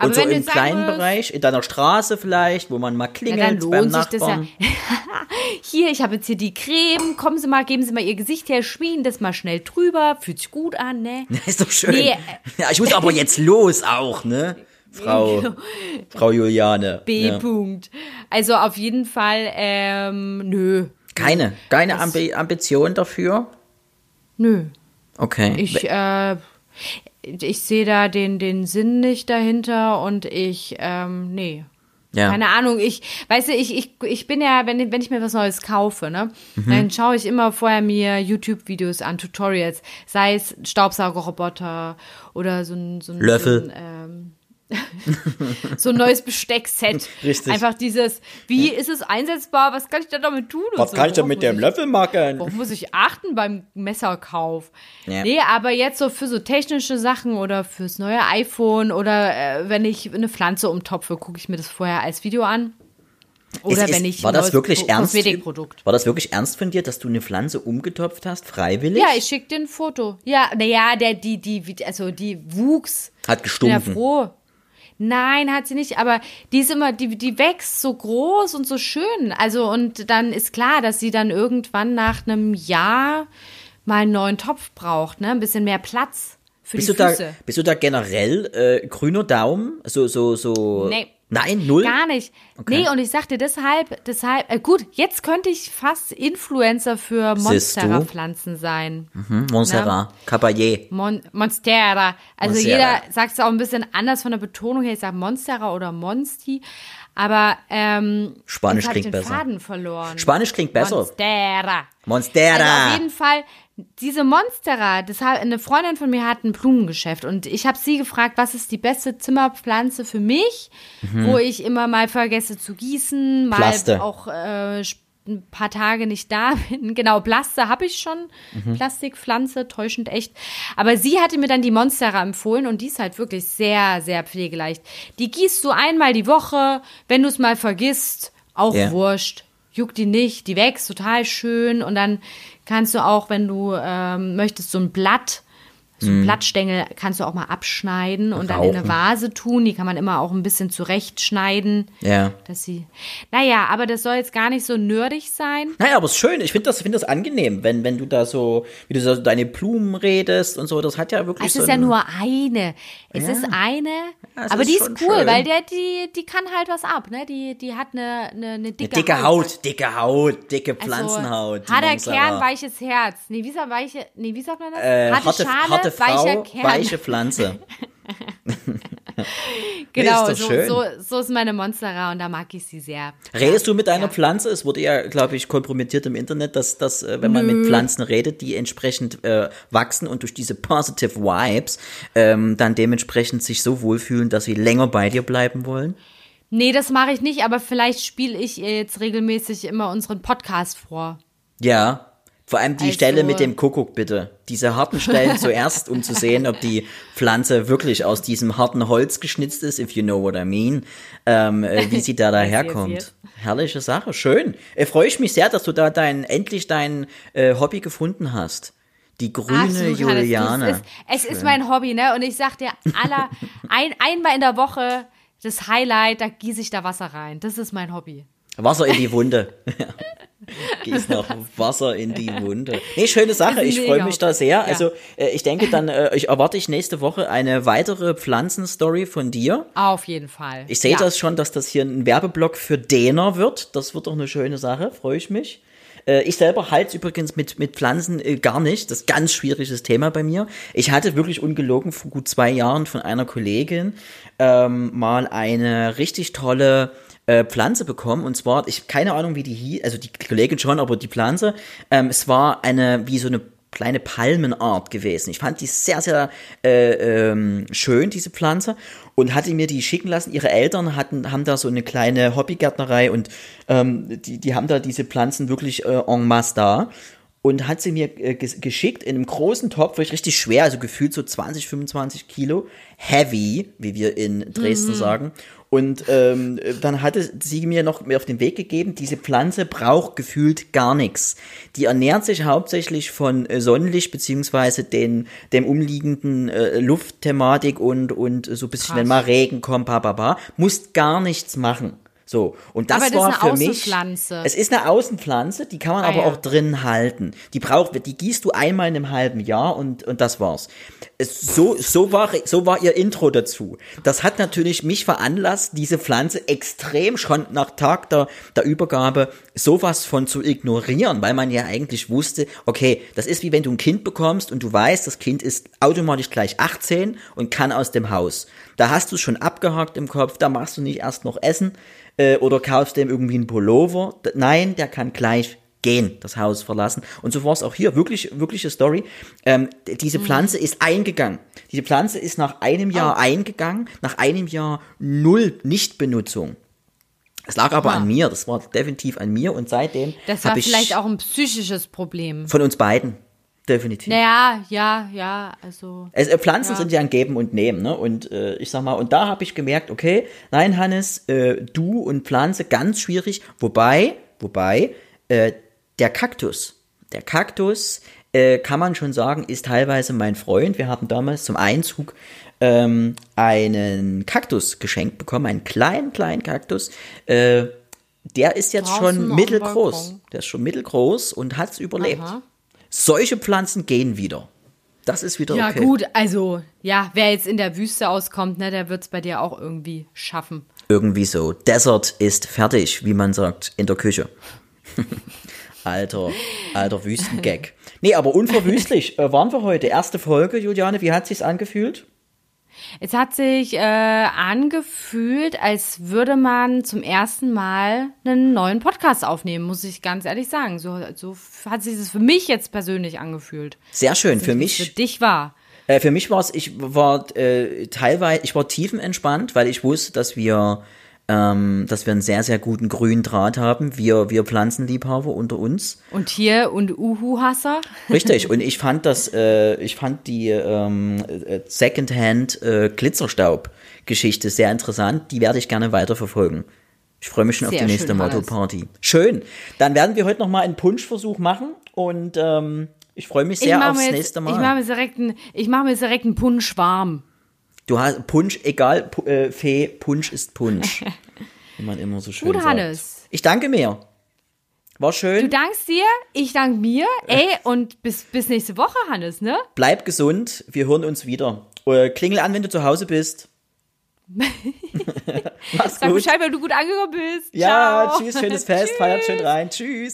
Aber und so im kleinen würdest- Bereich, in deiner Straße vielleicht, wo man mal Ja, klingelt dann beim lohnt sich das ja. Hier, ich habe jetzt hier die Creme, kommen Sie mal, geben Sie mal Ihr Gesicht her, schmieren das mal schnell drüber, fühlt sich gut an, ne? Ist doch schön. Nee, ja, ich muss aber jetzt los auch, ne? Frau, Frau Juliane. B. Ja. Punkt. Also auf jeden Fall, ähm, nö, Keine, keine Ambi Ambition dafür? nö. Okay. Ich, äh, ich sehe da den, den Sinn nicht dahinter und ich, ähm, nee. Ja. Keine Ahnung, ich, weißt du, ich, ich, ich bin ja, wenn, wenn ich mir was Neues kaufe, ne, Mhm. dann schaue ich immer vorher mir YouTube-Videos an, Tutorials, sei es Staubsaugerroboter oder so ein, so ein Löffel. So ein, ähm, so ein neues Besteckset. Richtig. Einfach dieses, wie ist es einsetzbar, was kann ich da damit tun? Was so. kann ich Worauf mit dem Löffel machen? Worauf muss ich achten beim Messerkauf? Ja. Nee, aber jetzt so für so technische Sachen oder fürs neue iPhone oder äh, wenn ich eine Pflanze umtopfe, gucke ich mir das vorher als Video an. Oder Ist- wenn ich war ein das wirklich Ko- ernst? War das wirklich ernst von dir, dass du eine Pflanze umgetopft hast, freiwillig? Ja, ich schicke dir ein Foto. Ja, naja, der, die, die, also die wuchs. Hat bin ja gestunken. froh. Nein, hat sie nicht, aber die ist immer, die, die wächst so groß und so schön. Also, und dann ist klar, dass sie dann irgendwann nach einem Jahr mal einen neuen Topf braucht, ne? Ein bisschen mehr Platz für Bist die du, da, Füße. bist du da generell äh, grüner Daumen? So, so, so. Nee. Nein, null? Gar nicht. Okay. Nee, und ich sagte deshalb, deshalb, äh, gut, jetzt könnte ich fast Influencer für? Monstera-Pflanzen sein. Hm, Montserrat, Caballé. Mon Monstera. Also Monstera. jeder sagt es auch ein bisschen anders von der Betonung her. Ich sage Monstera oder Monsti. Aber ähm, Spanisch hab ich klingt den besser. Faden verloren. Spanisch klingt besser. Monstera. Monstera. Also auf jeden Fall, diese Monstera, das hat, eine Freundin von mir hat ein Blumengeschäft und ich habe sie gefragt, was ist die beste Zimmerpflanze für mich, wo ich immer mal vergesse zu gießen, mal Plaste. auch äh, ein paar Tage nicht da bin. Genau, Plaste habe ich schon, Plastikpflanze, täuschend echt. Aber sie hatte mir dann die Monstera empfohlen und die ist halt wirklich sehr, sehr pflegeleicht. Die gießt du einmal die Woche, wenn du es mal vergisst, auch Ja. wurscht juckt die nicht, die wächst total schön und dann kannst du auch, wenn du ähm, möchtest, so ein Blatt, so ein Blattstängel kannst du auch mal abschneiden und dann in eine Rauchen. Vase tun. Die kann man immer auch ein bisschen zurechtschneiden, Ja. dass sie. Naja, aber das soll jetzt gar nicht so nerdig sein. Naja, aber es ist schön. Ich finde das, find das angenehm, wenn, wenn du da so, wie du so deine Blumen redest und so. Das hat ja wirklich Es so ist ja nur eine. Es Ja. ist eine, Ja, aber ist die ist cool, schön. weil der, die, die kann halt was ab, ne? Die, die hat eine, eine, eine dicke, Eine dicke Haut, dicke Haut, dicke Also, Pflanzenhaut. die Harter. Kern, weiches Herz. Nee, wie, sagt weiche, nee, wie sagt man das? äh, harte, harte, Schale, harte weicher Frau, weiche Pflanze. Genau, Nee, so, so, so ist meine Monstera und da mag ich sie sehr. Redest du mit deiner Ja. Pflanze? Es wurde ja, glaube ich, kompromittiert im Internet, dass, dass äh, wenn man mit Pflanzen redet, die entsprechend äh, wachsen und durch diese positive Vibes ähm, dann dementsprechend sich so wohlfühlen, dass sie länger bei dir bleiben wollen? Nee, das mache ich nicht, aber vielleicht spiele ich jetzt regelmäßig immer unseren Podcast vor. Ja. Vor allem die Also- Stelle mit dem Kuckuck, bitte. Diese harten Stellen zuerst, um zu sehen, ob die Pflanze wirklich aus diesem harten Holz geschnitzt ist, if you know what I mean, ähm, äh, wie sie da daherkommt. Herrliche Sache, schön. Äh, Freue ich mich sehr, dass du da dein, endlich dein äh, Hobby gefunden hast. Die grüne Absolut, Hannes, Juliane. Es ist, es ist mein Hobby, ne? Und ich sag dir, aller, ein, einmal in der Woche das Highlight, da gieße ich da Wasser rein. Das ist mein Hobby. Wasser in die Wunde. Gieß noch Wasser in die Wunde. Nee, schöne Sache. Ich freue mich da sehr. Ja. Also, äh, ich denke dann, äh, ich erwarte ich nächste Woche eine weitere Pflanzenstory von dir. Auf jeden Fall. Ich sehe ja. das schon, dass das hier ein Werbeblock für Däner wird. Das wird doch eine schöne Sache. Freue ich mich. Äh, Ich selber halte übrigens mit, mit Pflanzen äh, gar nicht. Das ist ein ganz schwieriges Thema bei mir. Ich hatte wirklich ungelogen vor gut zwei Jahren von einer Kollegin ähm, mal eine richtig tolle äh, Pflanze bekommen. Und zwar, ich keine Ahnung, wie die hieß, also die Kollegin schon, aber die Pflanze, ähm, es war eine, wie so eine kleine Palmenart gewesen. Ich fand die sehr, sehr äh, ähm, schön, diese Pflanze, und hatte mir die schicken lassen. Ihre Eltern hatten, haben da so eine kleine Hobbygärtnerei und ähm, die, die haben da diese Pflanzen wirklich äh, en masse da. Und hat sie mir äh, ges- geschickt in einem großen Topf, wirklich richtig schwer, also gefühlt so 20, 25 Kilo, heavy, wie wir in Dresden sagen. Und ähm, dann hatte sie mir noch mir auf den Weg gegeben, diese Pflanze braucht gefühlt gar nichts. Die ernährt sich hauptsächlich von äh, Sonnenlicht beziehungsweise den dem umliegenden äh, Luftthematik und und so ein bisschen, Krass. wenn mal Regen kommt, ba, ba, ba, muss gar nichts machen. So, und das Aber das war ist eine für mich. Außenpflanze. Es ist eine Außenpflanze, die kann man Ah, aber ja. auch drin halten. Die braucht, die gießt du einmal in einem halben Jahr und, und das war's. Es, so, so war, so war ihr Intro dazu. Das hat natürlich mich veranlasst, diese Pflanze extrem schon nach Tag der, der Übergabe sowas von zu ignorieren, weil man ja eigentlich wusste, okay, das ist wie wenn du ein Kind bekommst und du weißt, das Kind ist automatisch gleich 18 und kann aus dem Haus. Da hast du es schon abgehakt im Kopf, da machst du nicht erst noch Essen äh, oder kaufst dem irgendwie einen Pullover. Nein, der kann gleich gehen, das Haus verlassen. Und so war es auch hier, wirklich, wirkliche Story. Ähm, diese Pflanze ist eingegangen. Diese Pflanze ist nach einem Jahr eingegangen, nach einem Jahr null Nichtbenutzung. Es lag aber Aha. an mir, das war definitiv an mir und seitdem Das war ich vielleicht auch ein psychisches Problem. von uns beiden definitiv. Naja, ja, ja, also. Es, äh, Pflanzen Ja. sind ja ein Geben und Nehmen, ne? Und äh, ich sag mal, und da habe ich gemerkt, okay, nein, Hannes, äh, du und Pflanze ganz schwierig. Wobei, wobei, äh, der Kaktus, der Kaktus, äh, kann man schon sagen, ist teilweise mein Freund. Wir haben damals zum Einzug ähm, einen Kaktus geschenkt bekommen, einen kleinen, kleinen Kaktus. Der ist jetzt Draußen schon mittelgroß. Der ist schon mittelgroß und hat's überlebt. Aha. Solche Pflanzen gehen wieder. Das ist wieder Ja, okay. gut, also, ja, wer jetzt in der Wüste auskommt, ne, der wird es bei dir auch irgendwie schaffen. Irgendwie so. Desert ist fertig, wie man sagt, in der Küche. alter, alter Wüstengag. Nee, aber unverwüstlich äh, waren wir heute. Erste Folge, Juliane, wie hat sich's angefühlt? Es hat sich äh, angefühlt, als würde man zum ersten Mal einen neuen Podcast aufnehmen, muss ich ganz ehrlich sagen. So, so hat sich das für mich jetzt persönlich angefühlt. Sehr schön. Für es Für mich, dich war. äh, für mich war es, ich war äh, teilweise, ich war tiefenentspannt, weil ich wusste, dass wir, ähm, dass wir einen sehr, sehr guten grünen Draht haben. Wir, wir Pflanzenliebhaber unter uns. Und hier und Uhu-Hasser. Richtig, und ich fand das, äh, ich fand die ähm, äh, Secondhand äh, Glitzerstaub-Geschichte sehr interessant. Die werde ich gerne weiterverfolgen. Ich freue mich schon auf Sehr die nächste. Model-Party. Schön. Dann werden wir heute noch mal einen Punschversuch machen und ähm, ich freue mich Ich sehr mache aufs jetzt- nächste ich mach Mal. mir direkt einen, ich mach direkt einen Punsch warm. Du hast Punsch, egal, Pu äh, Fee, Punsch ist Punsch. wie man immer so schön Gut, sagt. Hannes. Ich danke mir. War schön. Du dankst dir, ich dank mir. Ey, und bis, bis nächste Woche, Hannes, ne? Bleib gesund. Wir hören uns wieder. Äh, klingel an, wenn du zu Hause bist. Mach's Sag gut. Bescheid, wenn du gut angekommen bist. Ja, Ciao. tschüss, schönes Fest, feiert schön rein. Tschüss.